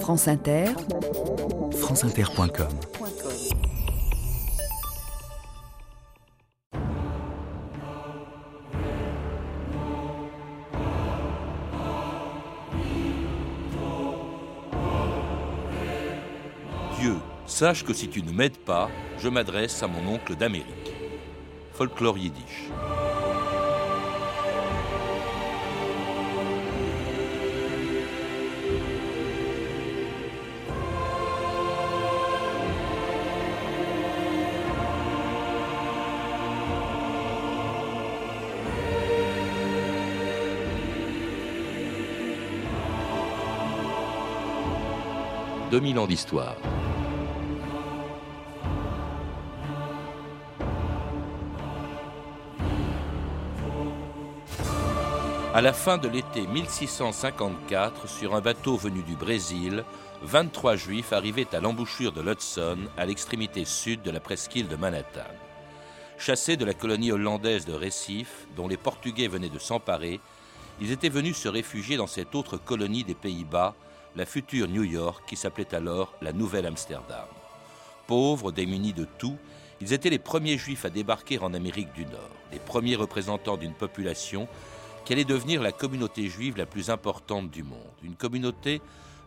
France Inter, franceinter.com Dieu, sache que si tu ne m'aides pas, je m'adresse à mon oncle d'Amérique. Folklore yiddish. « 2000 ans d'histoire. À la fin de l'été 1654, sur un bateau venu du Brésil, 23 juifs arrivaient à l'embouchure de l'Hudson, à l'extrémité sud de la presqu'île de Manhattan. Chassés de la colonie hollandaise de Recife, dont les Portugais venaient de s'emparer, ils étaient venus se réfugier dans cette autre colonie des Pays-Bas, la future New York, qui s'appelait alors la Nouvelle Amsterdam. Pauvres, démunis de tout, ils étaient les premiers juifs à débarquer en Amérique du Nord, les premiers représentants d'une population qui allait devenir la communauté juive la plus importante du monde. Une communauté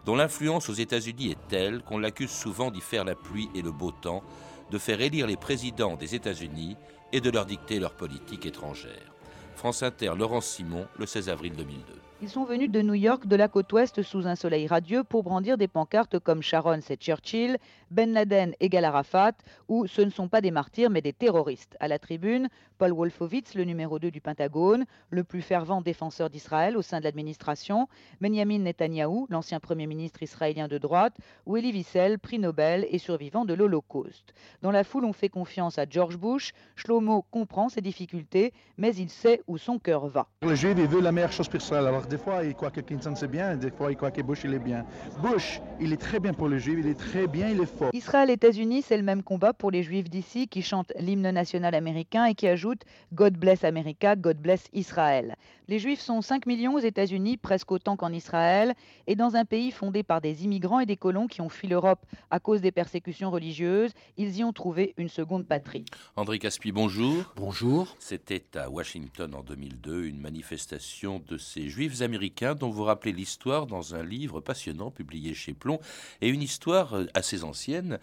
dont l'influence aux États-Unis est telle qu'on l'accuse souvent d'y faire la pluie et le beau temps, de faire élire les présidents des États-Unis et de leur dicter leur politique étrangère. France Inter, Laurence Simon, le 16 avril 2002. Ils sont venus de New York, de la côte ouest, sous un soleil radieux, pour brandir des pancartes comme Sharon, c'est Churchill, Ben Laden égale Arafat, ou ce ne sont pas des martyrs, mais des terroristes. À la tribune, Paul Wolfowitz, le numéro 2 du Pentagone, le plus fervent défenseur d'Israël au sein de l'administration, Benjamin Netanyahou, l'ancien Premier ministre israélien de droite, ou Elie Wiesel, prix Nobel et survivant de l'Holocauste. Dans la foule, on fait confiance à George Bush. Shlomo comprend ses difficultés, mais il sait où son cœur va. Les Juifs, veulent la meilleure chose pour. Alors, des fois, ils croient que Clinton c'est bien, des fois, ils croient que Bush il est bien. Bush, il est très bien pour les Juifs, il est très bien, il est. Israël-États-Unis, c'est le même combat pour les Juifs d'ici qui chantent l'hymne national américain et qui ajoutent God bless America, God bless Israël. Les Juifs sont 5 millions aux États-Unis, presque autant qu'en Israël, et dans un pays fondé par des immigrants et des colons qui ont fui l'Europe à cause des persécutions religieuses, ils y ont trouvé une seconde patrie. André Caspi, bonjour. Bonjour. C'était à Washington en 2002 une manifestation de ces Juifs américains dont vous rappelez l'histoire dans un livre passionnant publié chez Plomb et une histoire euh, assez ancienne, euh,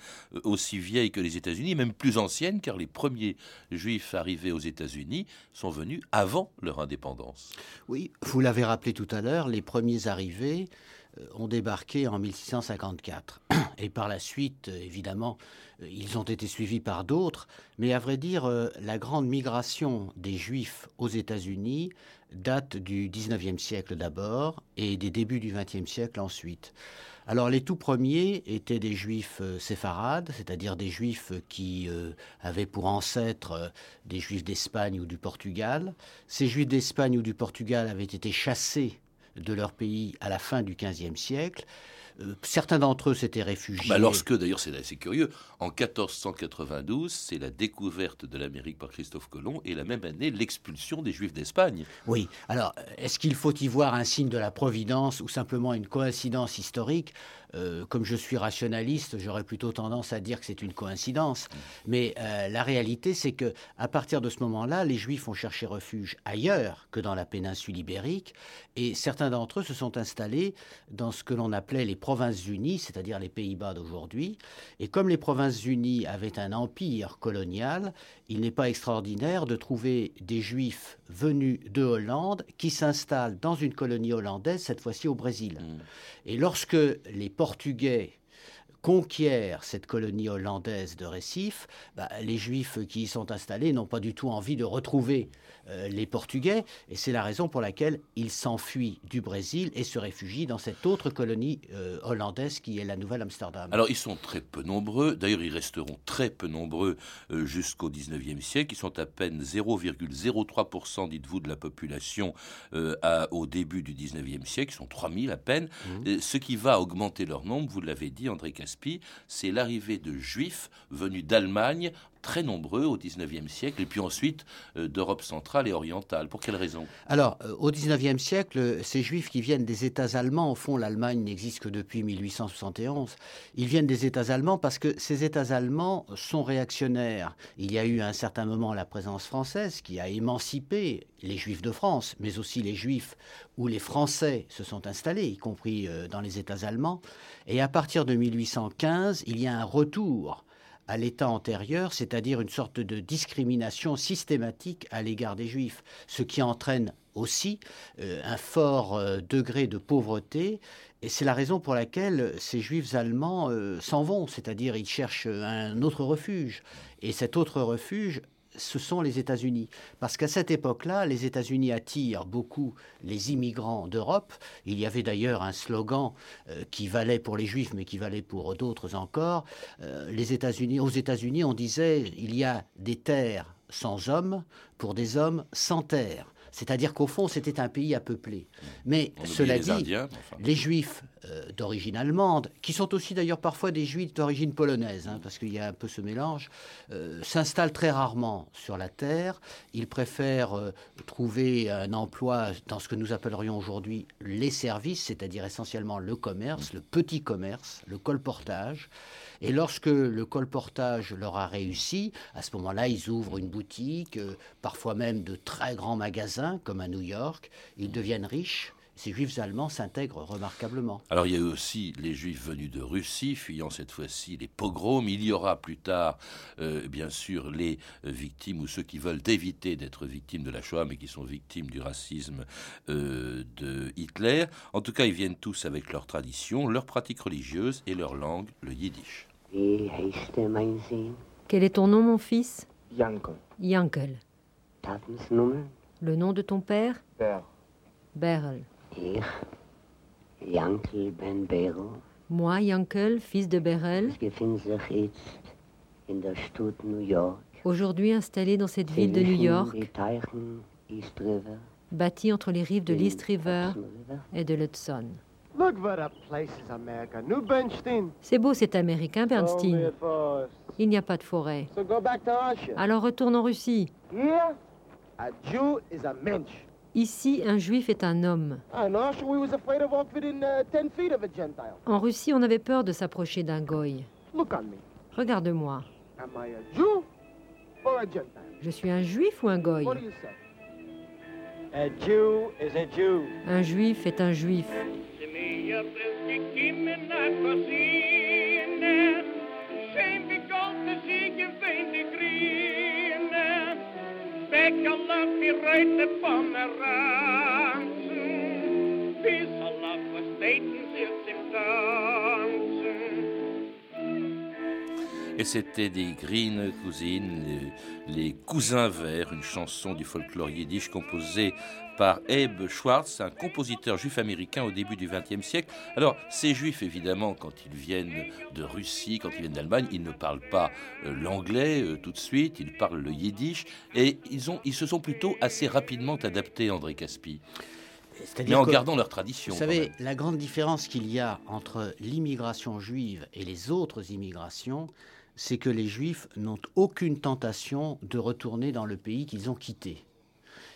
aussi vieille que les États-Unis, même plus ancienne car les premiers Juifs arrivés aux États-Unis sont venus avant leur indépendance. Oui, vous l'avez rappelé tout à l'heure, les premiers arrivés euh, ont débarqué en 1654. Et par la suite, évidemment, ils ont été suivis par d'autres. Mais à vrai dire, la grande migration des Juifs aux États-Unis date du 19e siècle d'abord et des débuts du 20e siècle ensuite. Alors les tout premiers étaient des juifs séfarades, c'est-à-dire des juifs qui euh, avaient pour ancêtres euh, des juifs d'Espagne ou du Portugal. Ces juifs d'Espagne ou du Portugal avaient été chassés de leur pays à la fin du XVe siècle. Euh, certains d'entre eux s'étaient réfugiés. Bah lorsque, d'ailleurs, c'est assez curieux, en 1492, c'est la découverte de l'Amérique par Christophe Colomb et la même année, l'expulsion des Juifs d'Espagne. Oui. Alors, est-ce qu'il faut y voir un signe de la Providence ou simplement une coïncidence historique? Euh, comme je suis rationaliste, j'aurais plutôt tendance à dire que c'est une coïncidence. Mais euh, la réalité, c'est que à partir de ce moment-là, les Juifs ont cherché refuge ailleurs que dans la péninsule ibérique, et certains d'entre eux se sont installés dans ce que l'on appelait les Provinces-Unies, c'est-à-dire les Pays-Bas d'aujourd'hui. Et comme les Provinces-Unies avaient un empire colonial, il n'est pas extraordinaire de trouver des Juifs venus de Hollande qui s'installent dans une colonie hollandaise, cette fois-ci au Brésil. Mmh. Et lorsque les Portugais conquièrent cette colonie hollandaise de Récif, bah, les Juifs qui y sont installés n'ont pas du tout envie de retrouver euh, les Portugais, et c'est la raison pour laquelle ils s'enfuient du Brésil et se réfugient dans cette autre colonie euh, hollandaise qui est la Nouvelle-Amsterdam. Alors ils sont très peu nombreux, d'ailleurs ils resteront très peu nombreux euh, jusqu'au 19e siècle, ils sont à peine 0,03%, dites-vous, de la population au début du 19e siècle, ils sont 3000 à peine. Mmh. ce qui va augmenter leur nombre, vous l'avez dit André C'est l'arrivée de Juifs venus d'Allemagne très nombreux au XIXe siècle, et puis ensuite euh, d'Europe centrale et orientale. Pour quelle raison? Alors, euh, au XIXe siècle, ces juifs qui viennent des États allemands, au fond, l'Allemagne n'existe que depuis 1871, ils viennent des États allemands parce que ces États allemands sont réactionnaires. Il y a eu à un certain moment la présence française qui a émancipé les juifs de France, mais aussi les juifs où les Français se sont installés, y compris euh, dans les États allemands. Et à partir de 1815, il y a un retour à l'état antérieur, c'est-à-dire une sorte de discrimination systématique à l'égard des juifs, ce qui entraîne aussi euh, un fort euh, degré de pauvreté. Et c'est la raison pour laquelle ces juifs allemands s'en vont, c'est-à-dire ils cherchent un autre refuge. Et cet autre refuge ce sont les États-Unis. Parce qu'à cette époque-là, les États-Unis attirent beaucoup les immigrants d'Europe. Il y avait d'ailleurs un slogan euh, qui valait pour les Juifs, mais qui valait pour d'autres encore. Euh, les États-Unis, aux États-Unis, on disait il y a des terres sans hommes pour des hommes sans terre. C'est-à-dire qu'au fond, c'était un pays à peupler. Mais cela dit, les juifs euh, d'origine allemande, qui sont aussi d'ailleurs parfois des juifs d'origine polonaise, hein, parce qu'il y a un peu ce mélange, euh, s'installent très rarement sur la terre. Ils préfèrent euh, trouver un emploi dans ce que nous appellerions aujourd'hui les services, c'est-à-dire essentiellement le commerce, le petit commerce, le colportage. Et lorsque le colportage leur a réussi, à ce moment-là, ils ouvrent une boutique, parfois même de très grands magasins, comme à New York. Ils deviennent riches ces juifs allemands s'intègrent remarquablement. Alors il y a eu aussi les juifs venus de Russie, fuyant cette fois-ci les pogroms. Il y aura plus tard, euh, bien sûr, les victimes ou ceux qui veulent éviter d'être victimes de la Shoah, mais qui sont victimes du racisme euh, de Hitler. En tout cas, ils viennent tous avec leur tradition, leur pratique religieuse et leur langue, le yiddish. Quel est ton nom, mon fils? Yankel. Yankel. Le nom de ton père? Berl. Moi, Yankel, fils de Berel, aujourd'hui installé dans cette ville de New York, bâtie entre les rives de l'East River et de l'Hudson. C'est beau cet américain, Bernstein. Il n'y a pas de forêt. Alors retourne en Russie. Ici, un juif est un homme. Uh, en Russie, on avait peur de s'approcher d'un goy. Regarde-moi. Je suis un juif ou un goy? Un juif est un juif. weg all die the right of the. Bis all of the state and. Et c'était des Green Cousines, les, cousins verts, une chanson du folklore yiddish composée par Abe Schwartz, un compositeur juif américain au début du XXe siècle. Alors, ces juifs, évidemment, quand ils viennent de Russie, quand ils viennent d'Allemagne, ils ne parlent pas euh, l'anglais euh, tout de suite, ils parlent le yiddish, et ils, ont, ils se sont plutôt assez rapidement adaptés, André Caspi. Mais en gardant leur tradition. Vous savez, la grande différence qu'il y a entre l'immigration juive et les autres immigrations, c'est que les juifs n'ont aucune tentation de retourner dans le pays qu'ils ont quitté.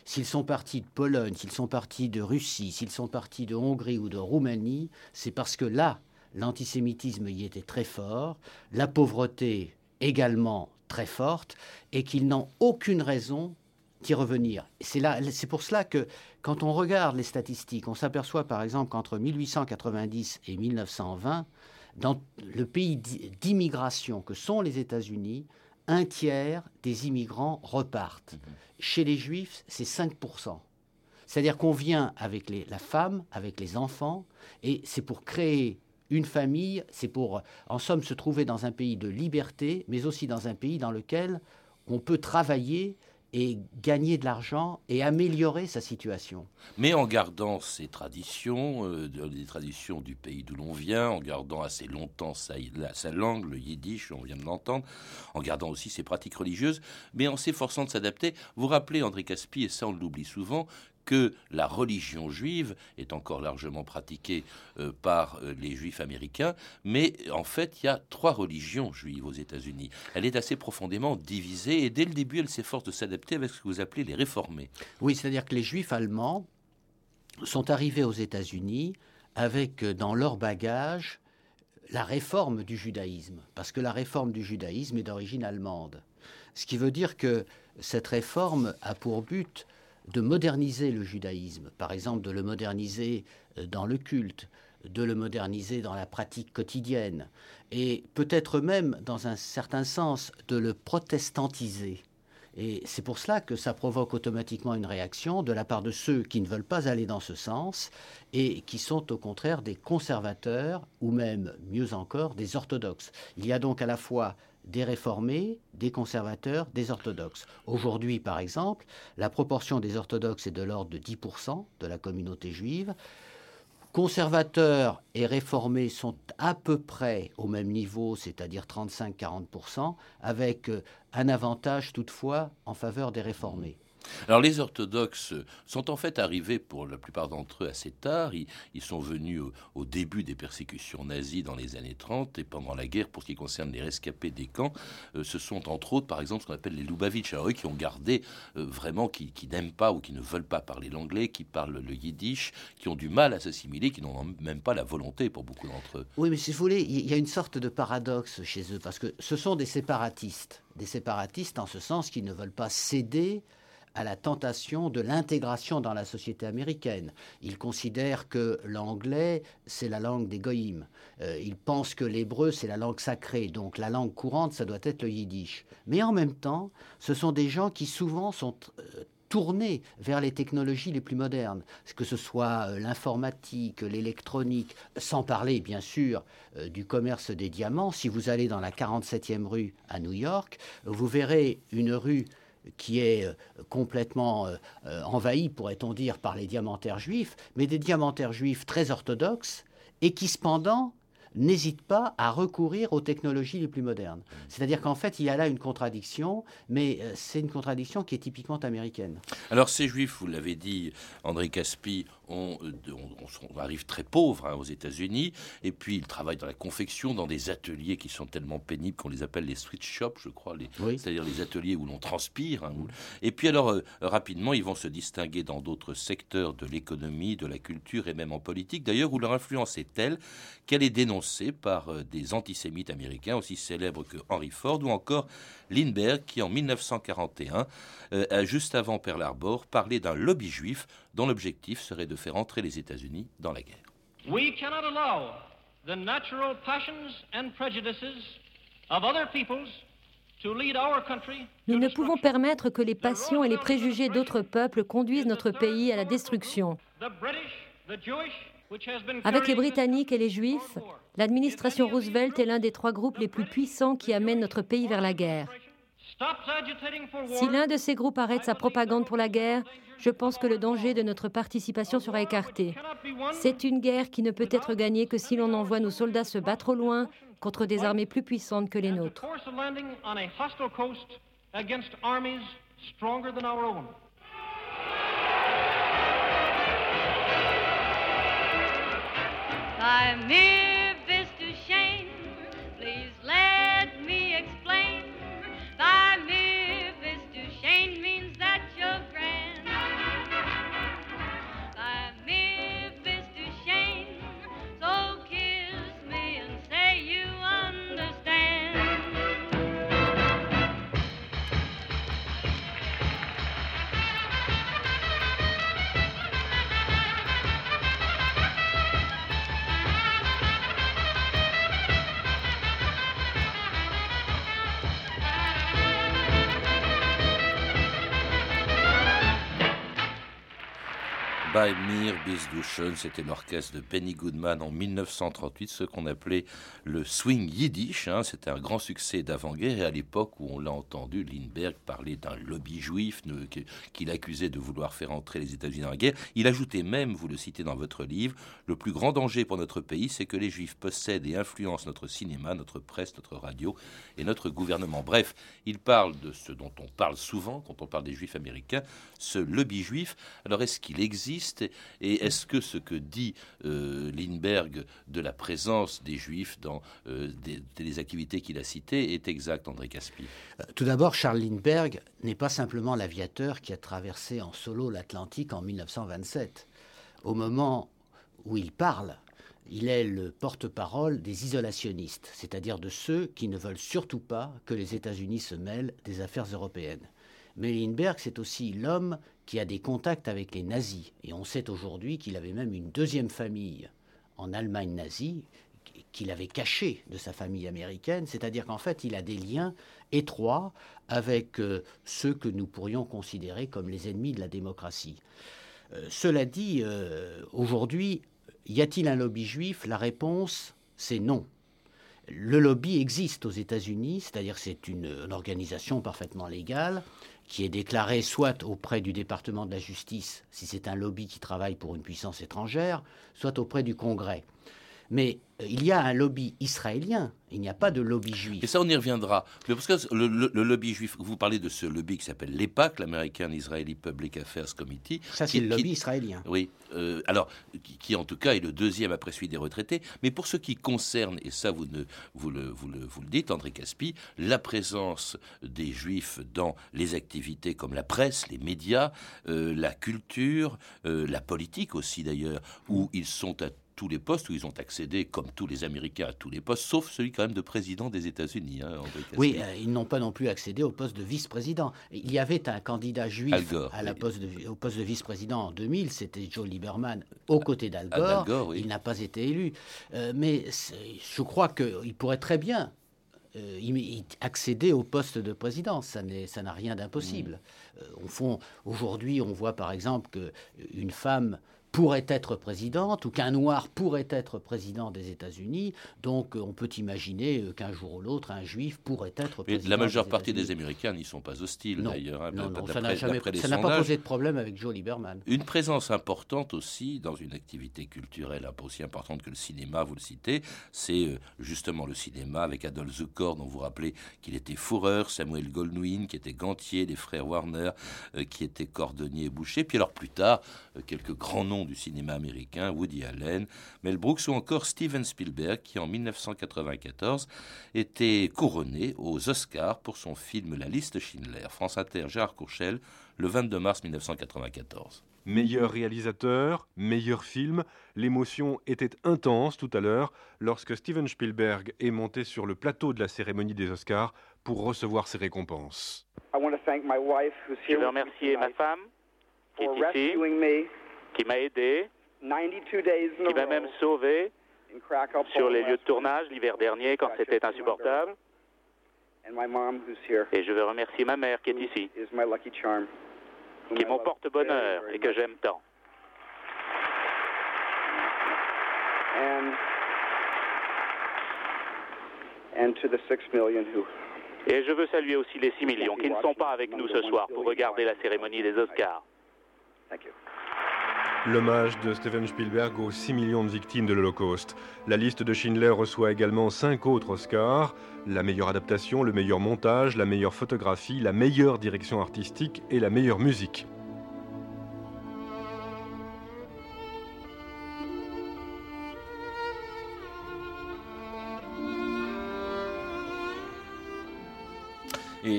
S'ils sont partis de Pologne, s'ils sont partis de Russie, s'ils sont partis de Hongrie ou de Roumanie, c'est parce que là, l'antisémitisme y était très fort, la pauvreté également très forte, et qu'ils n'ont aucune raison d'y revenir. C'est pour cela que quand on regarde les statistiques, on s'aperçoit par exemple qu'entre 1890 et 1920, dans le pays d'immigration que sont les États-Unis, un tiers des immigrants repartent. Mhm. Chez les Juifs, c'est 5%. C'est-à-dire qu'on vient avec la femme, avec les enfants, et c'est pour créer une famille, c'est pour, en somme, se trouver dans un pays de liberté, mais aussi dans un pays dans lequel on peut travailler et gagner de l'argent et améliorer sa situation. Mais en gardant ses traditions, euh, les traditions du pays d'où l'on vient, en gardant assez longtemps sa, sa, langue, le yiddish, on vient de l'entendre, en gardant aussi ses pratiques religieuses, mais en s'efforçant de s'adapter. Vous rappelez, André Caspi, et ça on l'oublie souvent, que la religion juive est encore largement pratiquée euh, par euh, les juifs américains, mais en fait, il y a trois religions juives aux États-Unis. Elle est assez profondément divisée et dès le début, elle s'efforce de s'adapter avec ce que vous appelez les réformés. Oui, c'est-à-dire que les juifs allemands sont arrivés aux États-Unis avec euh, dans leur bagage la réforme du judaïsme, parce que la réforme du judaïsme est d'origine allemande. Ce qui veut dire que cette réforme a pour but de moderniser le judaïsme, par exemple de le moderniser euh, dans le culte, de le moderniser dans la pratique quotidienne, et peut-être même, dans un certain sens, de le protestantiser. Et c'est pour cela que ça provoque automatiquement une réaction de la part de ceux qui ne veulent pas aller dans ce sens et qui sont au contraire des conservateurs ou même, mieux encore, des orthodoxes. Il y a donc à la fois des réformés, des conservateurs, des orthodoxes. Aujourd'hui, par exemple, la proportion des orthodoxes est de l'ordre de 10% de la communauté juive. Conservateurs et réformés sont à peu près au même niveau, c'est-à-dire 35-40%, avec euh, un avantage toutefois en faveur des réformés. Alors les orthodoxes sont en fait arrivés pour la plupart d'entre eux assez tard. Ils, sont venus au, début des persécutions nazies dans les années 30 et pendant la guerre pour ce qui concerne les rescapés des camps. Euh, ce sont entre autres par exemple ce qu'on appelle les Lubavitch. Alors eux qui ont gardé euh, vraiment, qui, n'aiment pas ou qui ne veulent pas parler l'anglais, qui parlent le yiddish, qui ont du mal à s'assimiler, qui n'ont même pas la volonté pour beaucoup d'entre eux. Oui mais si vous voulez, il y a une sorte de paradoxe chez eux parce que ce sont des séparatistes. Des séparatistes en ce sens qu'ils ne veulent pas céder à la tentation de l'intégration dans la société américaine. Ils considèrent que l'anglais, c'est la langue des goïms. Euh, ils pensent que l'hébreu, c'est la langue sacrée. Donc la langue courante, ça doit être le yiddish. Mais en même temps, ce sont des gens qui souvent sont euh, tournés vers les technologies les plus modernes, que ce soit euh, l'informatique, l'électronique, sans parler bien sûr du commerce des diamants. Si vous allez dans la 47e rue à New York, vous verrez une rue qui est euh, complètement euh, envahi, pourrait-on dire, par les diamantaires juifs, mais des diamantaires juifs très orthodoxes et qui cependant n'hésite pas à recourir aux technologies les plus modernes. C'est-à-dire qu'en fait, il y a là une contradiction, mais euh, c'est une contradiction qui est typiquement américaine. Alors ces juifs, vous l'avez dit, André Caspi, on, arrive très pauvres hein, aux États-Unis, et puis ils travaillent dans la confection, dans des ateliers qui sont tellement pénibles qu'on les appelle les switch shops, je crois, c'est-à-dire les ateliers où l'on transpire. Hein, et puis alors, euh, rapidement, ils vont se distinguer dans d'autres secteurs de l'économie, de la culture et même en politique, d'ailleurs, où leur influence est telle qu'elle est dénoncée par euh, des antisémites américains aussi célèbres que Henry Ford ou encore Lindbergh qui en 1941, euh, juste avant Pearl Harbor, parlait d'un lobby juif dont l'objectif serait de faire entrer les États-Unis dans la guerre. We cannot allow the natural passions and prejudices of other peoples nous ne pouvons permettre que les passions et les préjugés d'autres peuples conduisent notre pays à la destruction. Avec les Britanniques et les Juifs, l'administration Roosevelt est l'un des trois groupes les plus puissants qui amènent notre pays vers la guerre. Si l'un de ces groupes arrête sa propagande pour la guerre, je pense que le danger de notre participation sera écarté. C'est une guerre qui ne peut être gagnée que si l'on envoie nos soldats se battre au loin contre des armées plus puissantes que les nôtres. By Bei mir bis c'était l'orchestre de Benny Goodman en 1938, ce qu'on appelait le swing yiddish. Hein. c'était un grand succès d'avant-guerre et à l'époque où on l'a entendu, Lindbergh parler d'un lobby juif qu'il accusait de vouloir faire entrer les États-Unis dans la guerre. Il ajoutait même, vous le citez dans votre livre, le plus grand danger pour notre pays, c'est que les juifs possèdent et influencent notre cinéma, notre presse, notre radio et notre gouvernement. Bref, il parle de ce dont on parle souvent quand on parle des juifs américains, ce lobby juif. Alors est-ce qu'il existe et est-ce que ce que dit euh, Lindbergh de la présence des Juifs dans euh, des, activités qu'il a citées est exact, André Caspi? Euh, Tout d'abord, Charles Lindbergh n'est pas simplement l'aviateur qui a traversé en solo l'Atlantique en 1927. Au moment où il parle, il est le porte-parole des isolationnistes, c'est-à-dire de ceux qui ne veulent surtout pas que les États-Unis se mêlent des affaires européennes. Mais Lindbergh, c'est aussi l'homme qui a des contacts avec les nazis. Et on sait aujourd'hui qu'il avait même une deuxième famille en Allemagne nazie qu'il avait cachée de sa famille américaine, c'est-à-dire qu'en fait il a des liens étroits avec euh, ceux que nous pourrions considérer comme les ennemis de la démocratie. Euh, cela dit, euh, aujourd'hui, y a-t-il un lobby juif? La réponse, c'est non. Le lobby existe aux États-Unis, c'est-à-dire c'est une organisation parfaitement légale qui est déclaré soit auprès du département de la justice, si c'est un lobby qui travaille pour une puissance étrangère, soit auprès du Congrès. Mais euh, il y a un lobby israélien, il n'y a pas de lobby juif. Et ça, on y reviendra. Mais parce que le, lobby juif, vous parlez de ce lobby qui s'appelle l'EPAC, l'American Israeli Public Affairs Committee. Ça, c'est le lobby israélien. Oui. Euh, alors, qui, en tout cas est le deuxième après celui des retraités. Mais pour ce qui concerne, et ça, vous, ne, vous, le, vous, le, vous le dites, André Caspi, la présence des juifs dans les activités comme la presse, les médias, euh, la culture, la politique aussi d'ailleurs, où ils sont à tous les postes, où ils ont accédé, comme tous les Américains, à tous les postes, sauf celui quand même de président des États-Unis. Hein, oui, euh, ils n'ont pas non plus accédé au poste de vice-président. Il y avait un candidat juif à la poste au poste de vice-président en 2000, c'était Joe Lieberman, aux côtés d'Al Gore. Il n'a pas été élu. Euh, mais je crois qu'il pourrait très bien euh, accéder au poste de président. Ça n'a rien d'impossible. Mm. au fond, aujourd'hui, on voit par exemple qu'une femme pourrait être présidente ou qu'un noir pourrait être président des États-Unis. Donc on peut imaginer euh, qu'un jour ou l'autre, un juif pourrait être président. la majeure partie des Américains n'y sont pas hostiles d'ailleurs. Hein, non, non, ça n'a pas posé de problème avec Joe Lieberman. Une présence importante aussi dans une activité culturelle un peu aussi importante que le cinéma, vous le citez, c'est euh, justement le cinéma avec Adolphe Zukor, dont vous rappelez qu'il était fourreur, Samuel Goldwyn, qui était gantier, les frères Warner, euh, qui étaient cordonniers et bouchers. Puis alors plus tard, quelques grands noms du cinéma américain, Woody Allen, Mel Brooks ou encore Steven Spielberg, qui en 1994 était couronné aux Oscars pour son film La liste Schindler. France Inter, Gérard Courchel, le 22 mars 1994. Meilleur réalisateur, meilleur film, l'émotion était intense tout à l'heure lorsque Steven Spielberg est monté sur le plateau de la cérémonie des Oscars pour recevoir ses récompenses. Je veux remercier ma femme qui est ici qui m'a aidé, qui m'a même sauvé sur les lieux de tournage l'hiver dernier quand c'était insupportable. Et je veux remercier ma mère qui est ici, qui est mon porte-bonheur et que j'aime tant. Et je veux saluer aussi les 6 millions qui ne sont pas avec nous ce soir pour regarder la cérémonie des Oscars. L'hommage de Steven Spielberg aux 6 millions de victimes de l'Holocauste. La liste de Schindler reçoit également 5 autres Oscars la meilleure adaptation, le meilleur montage, la meilleure photographie, la meilleure direction artistique et la meilleure musique.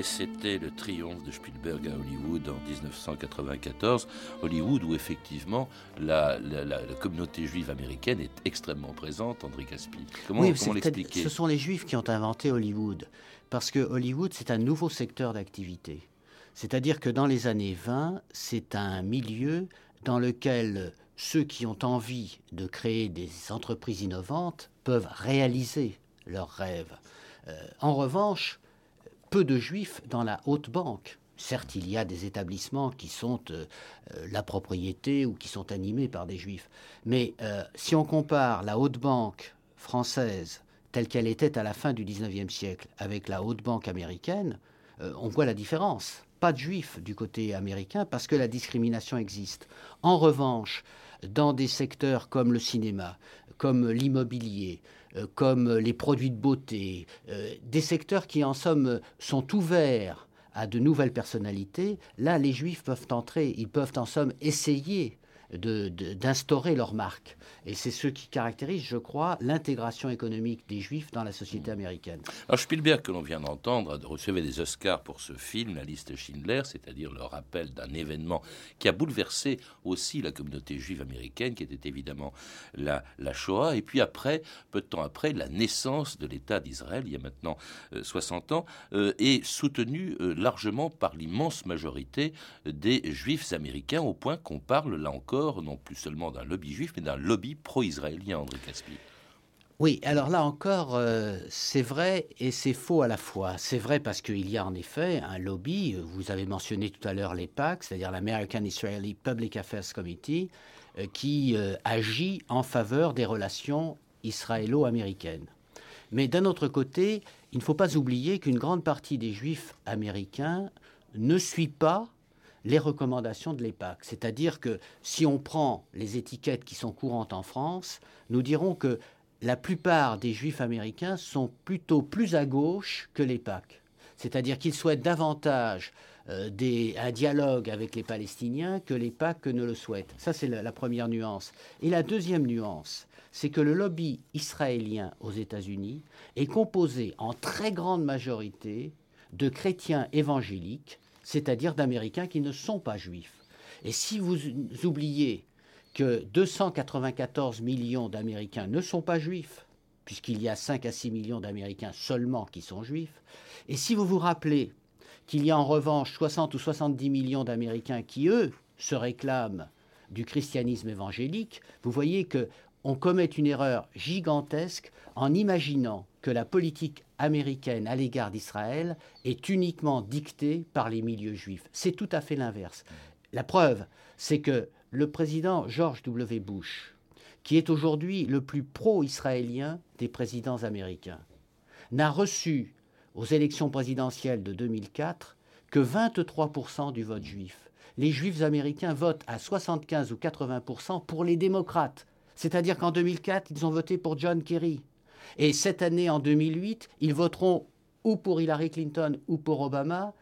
Et c'était le triomphe de Spielberg à Hollywood en 1994. Hollywood où effectivement la, communauté juive américaine est extrêmement présente, André Caspi. Comment, l'expliquer? Ce sont les juifs qui ont inventé Hollywood. Parce que Hollywood, c'est un nouveau secteur d'activité. C'est-à-dire que dans les années 20, c'est un milieu dans lequel ceux qui ont envie de créer des entreprises innovantes peuvent réaliser leurs rêves. Euh, en revanche, peu de juifs dans la haute banque. Certes, il y a des établissements qui sont euh, euh, la propriété ou qui sont animés par des juifs. Mais euh, si on compare la haute banque française telle qu'elle était à la fin du 19e siècle avec la haute banque américaine, on voit la différence. Pas de juifs du côté américain parce que la discrimination existe. En revanche, dans des secteurs comme le cinéma, comme l'immobilier, comme les produits de beauté, des secteurs qui en somme sont ouverts à de nouvelles personnalités, là, les juifs peuvent entrer, ils peuvent en somme essayer d'instaurer leur marque. Et c'est ce qui caractérise, je crois, l'intégration économique des Juifs dans la société mmh. américaine. Alors Spielberg, que l'on vient d'entendre, recevait des Oscars pour ce film, La liste Schindler, c'est-à-dire le rappel d'un événement qui a bouleversé aussi la communauté juive américaine, qui était évidemment la, la Shoah. Et puis après, peu de temps après, la naissance de l'État d'Israël, il y a maintenant 60 euh, ans, euh, est soutenue euh, largement par l'immense majorité des Juifs américains, au point qu'on parle là encore non plus seulement d'un lobby juif, mais d'un lobby pro-israélien, André Caspi. Oui, alors là encore, euh, c'est vrai et c'est faux à la fois. C'est vrai parce qu'il y a en effet un lobby, euh, vous avez mentionné tout à l'heure l'EPAC, c'est-à-dire l'American Israeli Public Affairs Committee, euh, qui agit en faveur des relations israélo-américaines. Mais d'un autre côté, il ne faut pas oublier qu'une grande partie des juifs américains ne suit pas les recommandations de l'EPAC. C'est-à-dire que si on prend les étiquettes qui sont courantes en France, nous dirons que la plupart des juifs américains sont plutôt plus à gauche que l'EPAC. C'est-à-dire qu'ils souhaitent davantage euh, un dialogue avec les Palestiniens que l'EPAC ne le souhaitent. Ça, c'est la, première nuance. Et la deuxième nuance, c'est que le lobby israélien aux États-Unis est composé en très grande majorité de chrétiens évangéliques c'est-à-dire d'Américains qui ne sont pas juifs. Et si vous oubliez que 294 millions d'Américains ne sont pas juifs, puisqu'il y a 5 à 6 millions d'Américains seulement qui sont juifs, et si vous vous rappelez qu'il y a en revanche 60 ou 70 millions d'Américains qui, eux, se réclament du christianisme évangélique, vous voyez que on commet une erreur gigantesque en imaginant que la politique américaine à l'égard d'Israël est uniquement dictée par les milieux juifs. C'est tout à fait l'inverse. La preuve, c'est que le président George W. Bush, qui est aujourd'hui le plus pro-israélien des présidents américains, n'a reçu aux élections présidentielles de 2004 que 23% du vote juif. Les juifs américains votent à 75 ou 80% pour les démocrates. C'est-à-dire qu'en 2004, ils ont voté pour John Kerry. Et cette année, en 2008, ils voteront ou pour Hillary Clinton ou pour Obama,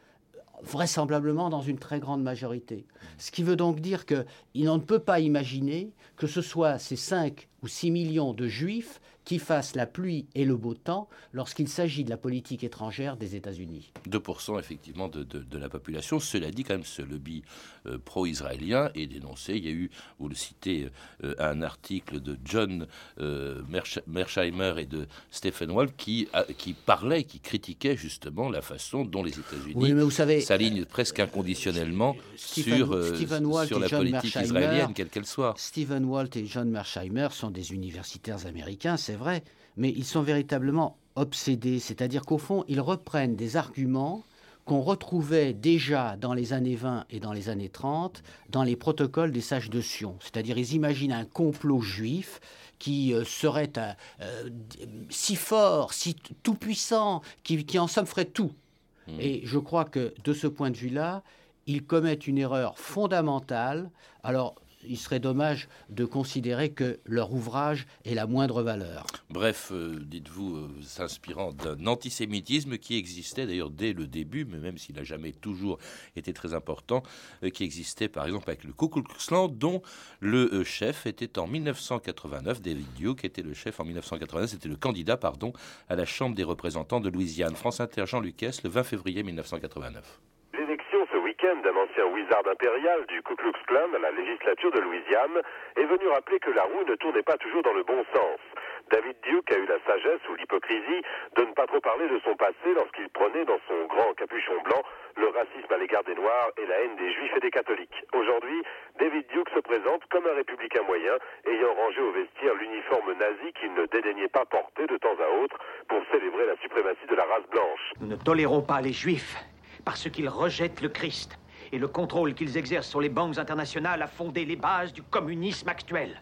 vraisemblablement dans une très grande majorité. Ce qui veut donc dire qu'on ne peut pas imaginer que ce soit ces 5 ou 6 millions de juifs qui fassent la pluie et le beau temps lorsqu'il s'agit de la politique étrangère des États-Unis. 2% effectivement de, la population. Cela dit, quand même, ce lobby euh, pro-israélien est dénoncé. Il y a eu, vous le citez, euh, un article de John euh, Mersheimer et de Stephen Wall qui, qui parlait, qui critiquait justement la façon dont les États-Unis s'alignent presque inconditionnellement sur, sur la politique israélienne, quelle qu'elle soit. Stephen Walt et John Mersheimer sont des universitaires américains, c'est vrai, mais ils sont véritablement obsédés, c'est-à-dire qu'au fond, ils reprennent des arguments qu'on retrouvait déjà dans les années 20 et dans les années 30 dans les protocoles des sages de Sion. C'est-à-dire ils imaginent un complot juif qui euh, serait euh, si fort, si tout-puissant, qui, qui, en somme ferait tout. Mmh. Et je crois que de ce point de vue-là, ils commettent une erreur fondamentale. Alors, il serait dommage de considérer que leur ouvrage est la moindre valeur. Bref, euh, dites-vous, euh, s'inspirant d'un antisémitisme qui existait d'ailleurs dès le début, mais même s'il n'a jamais toujours été très important, euh, qui existait par exemple avec le Ku Klux Klan, dont le chef était en 1989, David Duke était le chef en 1989, c'était le candidat, pardon, à la Chambre des représentants de Louisiane. France Inter, Jean Lucas, le 20 février 1989 d'un ancien wizard impérial du Ku Klux Klan à la législature de Louisiane est venu rappeler que la roue ne tournait pas toujours dans le bon sens. David Duke a eu la sagesse ou l'hypocrisie de ne pas trop parler de son passé lorsqu'il prenait dans son grand capuchon blanc le racisme à l'égard des Noirs et la haine des Juifs et des catholiques. Aujourd'hui, David Duke se présente comme un républicain moyen ayant rangé au vestiaire l'uniforme nazi qu'il ne dédaignait pas porter de temps à autre pour célébrer la suprématie de la race blanche. Nous ne tolérons pas les Juifs parce qu'ils rejettent le Christ. Et le contrôle qu'ils exercent sur les banques internationales a fondé les bases du communisme actuel.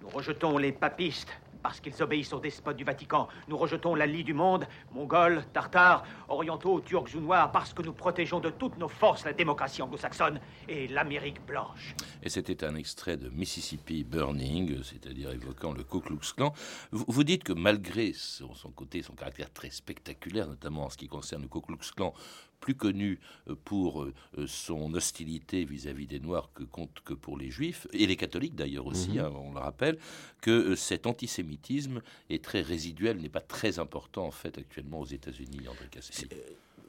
Nous rejetons les papistes, parce qu'ils obéissent aux despotes du Vatican. Nous rejetons la lie du monde, mongols, tartares, orientaux, turcs ou noirs, parce que nous protégeons de toutes nos forces la démocratie anglo-saxonne et l'Amérique blanche. Et c'était un extrait de Mississippi Burning, c'est-à-dire évoquant le Ku Klux Klan. Vous, dites que malgré son, côté, son caractère très spectaculaire, notamment en ce qui concerne le Ku Klux Klan, plus connu euh, pour euh, son hostilité vis-à-vis des Noirs que, que pour les Juifs, et les catholiques d'ailleurs aussi, mhm. hein, on le rappelle, que euh, cet antisémitisme est très résiduel, n'est pas très important en fait actuellement aux États-Unis, André Caspi.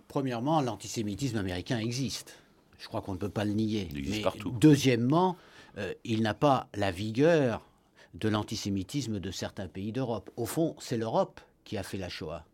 Premièrement, l'antisémitisme américain existe. Je crois qu'on ne peut pas le nier. Il existe partout. Deuxièmement, il n'a pas la vigueur de l'antisémitisme de certains pays d'Europe. Au fond, c'est l'Europe qui a fait la Shoah.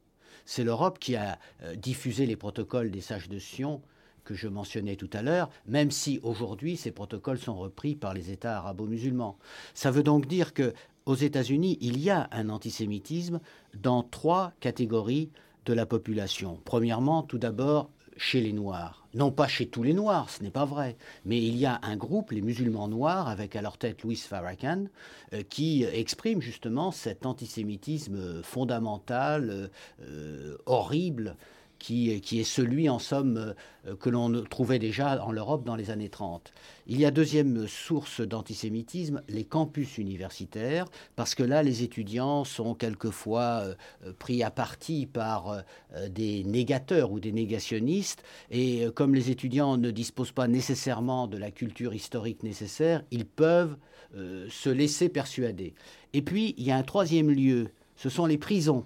C'est l'Europe qui a euh, diffusé les protocoles des sages de Sion que je mentionnais tout à l'heure, même si aujourd'hui ces protocoles sont repris par les États arabo-musulmans. Ça veut donc dire que aux États-Unis, il y a un antisémitisme dans trois catégories de la population. Premièrement, tout d'abord, chez les Noirs. Non pas chez tous les Noirs, ce n'est pas vrai, mais il y a un groupe, les musulmans noirs, avec à leur tête Louis Farrakhan, euh, qui exprime justement cet antisémitisme fondamental, euh, horrible, qui, est celui, en somme, euh, que l'on trouvait déjà en Europe dans les années 30. Il y a deuxième source d'antisémitisme, les campus universitaires, parce que là, les étudiants sont quelquefois euh, pris à partie par euh, des négateurs ou des négationnistes, et comme les étudiants ne disposent pas nécessairement de la culture historique nécessaire, ils peuvent se laisser persuader. Et puis, il y a un troisième lieu, ce sont les prisons.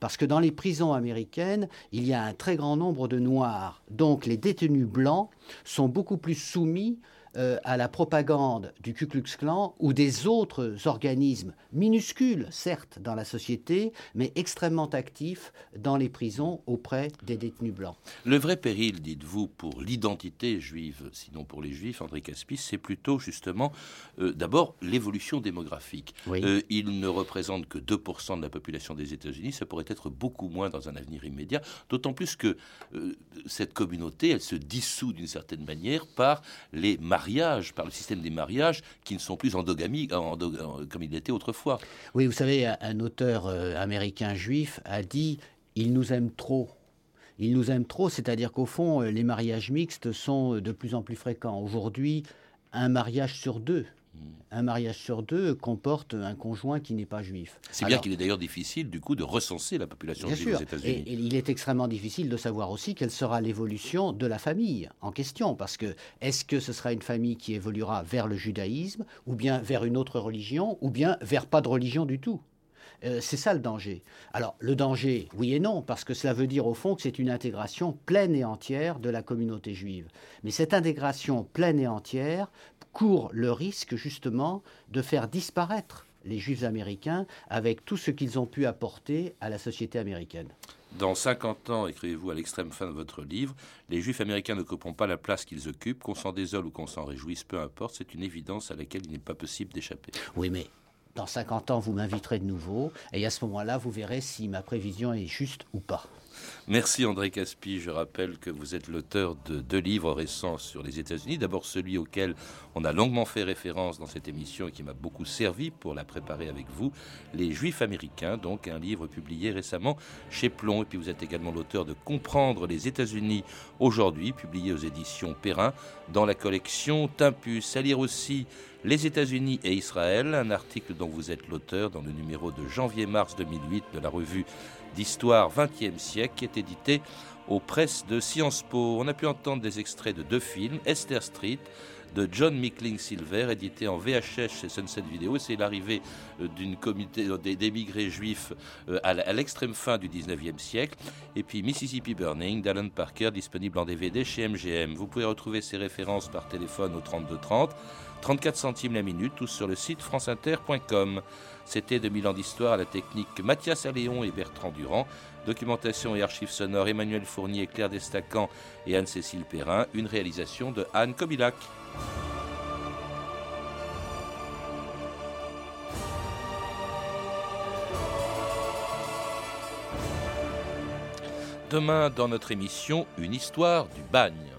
Parce que dans les prisons américaines, il y a un très grand nombre de noirs. Donc les détenus blancs sont beaucoup plus soumis euh, à la propagande du Ku Klux Klan ou des autres organismes minuscules, certes, dans la société, mais extrêmement actifs dans les prisons auprès des détenus blancs. Le vrai péril, dites-vous, pour l'identité juive, sinon pour les juifs, André Caspis, c'est plutôt justement euh, d'abord l'évolution démographique. Euh, il ne représente que 2% de la population des États-Unis, ça pourrait être beaucoup moins dans un avenir immédiat, d'autant plus que cette communauté, elle se dissout d'une certaine manière par les par le système des mariages qui ne sont plus endogamiques comme il était autrefois. Oui, vous savez, un auteur euh, américain juif a dit Il nous aime trop. Il nous aime trop, c'est-à-dire qu'au fond, euh, les mariages mixtes sont de plus en plus fréquents. Aujourd'hui, un mariage sur deux un mariage sur deux comporte un conjoint qui n'est pas juif. C'est bien qu'il est d'ailleurs difficile, du coup, de recenser la population juive aux États-Unis. Et, il est extrêmement difficile de savoir aussi quelle sera l'évolution de la famille en question, parce que est-ce que ce sera une famille qui évoluera vers le judaïsme, ou bien vers une autre religion, ou bien vers pas de religion du tout? Euh, c'est ça le danger. Alors, le danger, oui et non, parce que cela veut dire au fond que c'est une intégration pleine et entière de la communauté juive. Mais cette intégration pleine et entière court le risque justement de faire disparaître les juifs américains avec tout ce qu'ils ont pu apporter à la société américaine. Dans 50 ans, écrivez-vous à l'extrême fin de votre livre, les juifs américains ne couperont pas la place qu'ils occupent, qu'on s'en désole ou qu'on s'en réjouisse, peu importe, c'est une évidence à laquelle il n'est pas possible d'échapper. Oui, mais dans 50 ans, vous m'inviterez de nouveau, et à ce moment-là, vous verrez si ma prévision est juste ou pas. Merci André Caspi. Je rappelle que vous êtes l'auteur de deux livres récents sur les États-Unis. D'abord celui auquel on a longuement fait référence dans cette émission et qui m'a beaucoup servi pour la préparer avec vous, Les Juifs américains, donc un livre publié récemment chez Plomb. Et puis vous êtes également l'auteur de Comprendre les États-Unis aujourd'hui, publié aux éditions Perrin dans la collection Timpus. À lire aussi Les États-Unis et Israël, un article dont vous êtes l'auteur dans le numéro de janvier-mars 2008 de la revue d'histoire 20e siècle qui est édité aux presses de Sciences Po. On a pu entendre des extraits de deux films, Esther Street de John Mickling Silver, édité en VHS chez Sunset Video. C'est l'arrivée euh, d'une communauté euh, d'émigrés juifs euh, à l'extrême fin du 19e siècle. Et puis Mississippi Burning d'Alan Parker, disponible en DVD chez MGM. Vous pouvez retrouver ces références par téléphone au 3230. 34 centimes la minute, tous sur le site franceinter.com. C'était 2000 ans d'histoire à la technique Mathias Alléon et Bertrand Durand. Documentation et archives sonores Emmanuel Fournier, Claire Destacan et Anne-Cécile Perrin. Une réalisation de Anne Kobilac. Demain, dans notre émission, une histoire du bagne.